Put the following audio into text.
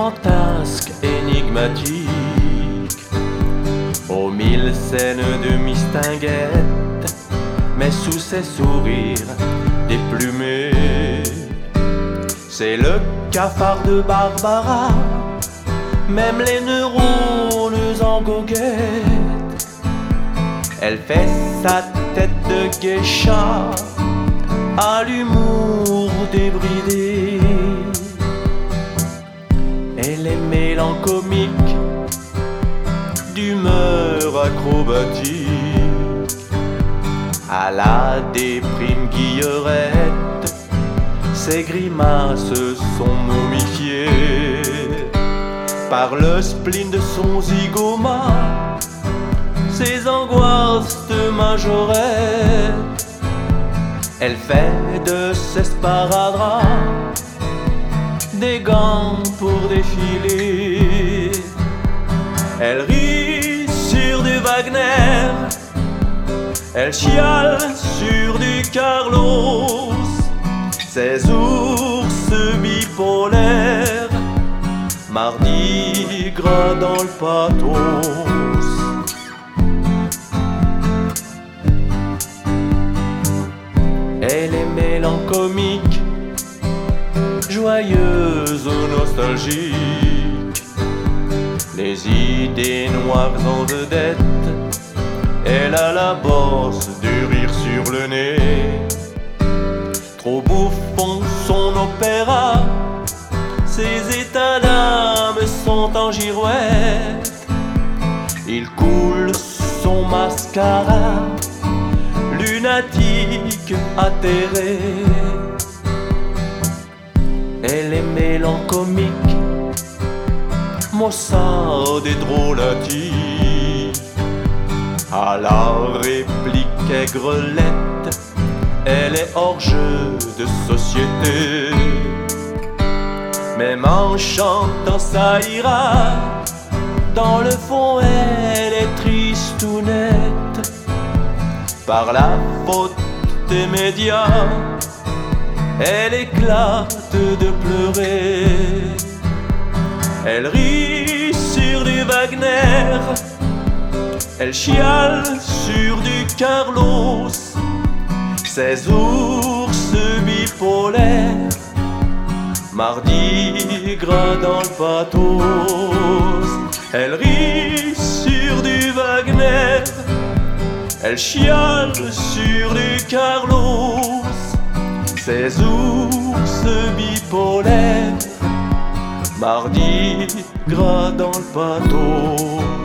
fantasque, énigmatique, aux mille scènes de mistinguette, mais sous ses sourires déplumés. C'est le cafard de Barbara, même les neurones en goguette. Elle fait sa tête de geisha à l'humour débridé. Est mélancolique, d'humeur acrobatique, à la déprime guillerette, ses grimaces sont momifiées par le spleen de son zygoma, ses angoisses de majorette. Elle fait de ses sparadraps des gants pour défiler. Elle rit sur du Wagner, elle chiale sur du Carlos. Ces ours bipolaires, mardi gras dans le pathos. Elle est mélancolique, joyeuse Les idées noires en vedette, elle a la bosse du rire sur le nez. Trop bouffon son opéra, ses états d'âme sont en girouette. Il coule son mascara, lunatique atterré. Elle est mélancolique, maussade et drôlatique. À la réplique aigrelette, elle est hors jeu de société. Même en chantant ça ira, dans le fond elle est triste ou nette. Par la faute des médias, elle éclate de pleurer. Elle rit sur du Wagner, elle chiale sur du Carlos. Ces ours bipolaires, mardi gras dans le pathos. Elle rit sur du Wagner, elle chiale sur du Carlos. Ces ours bipolaires, mardi gras dans le pathos.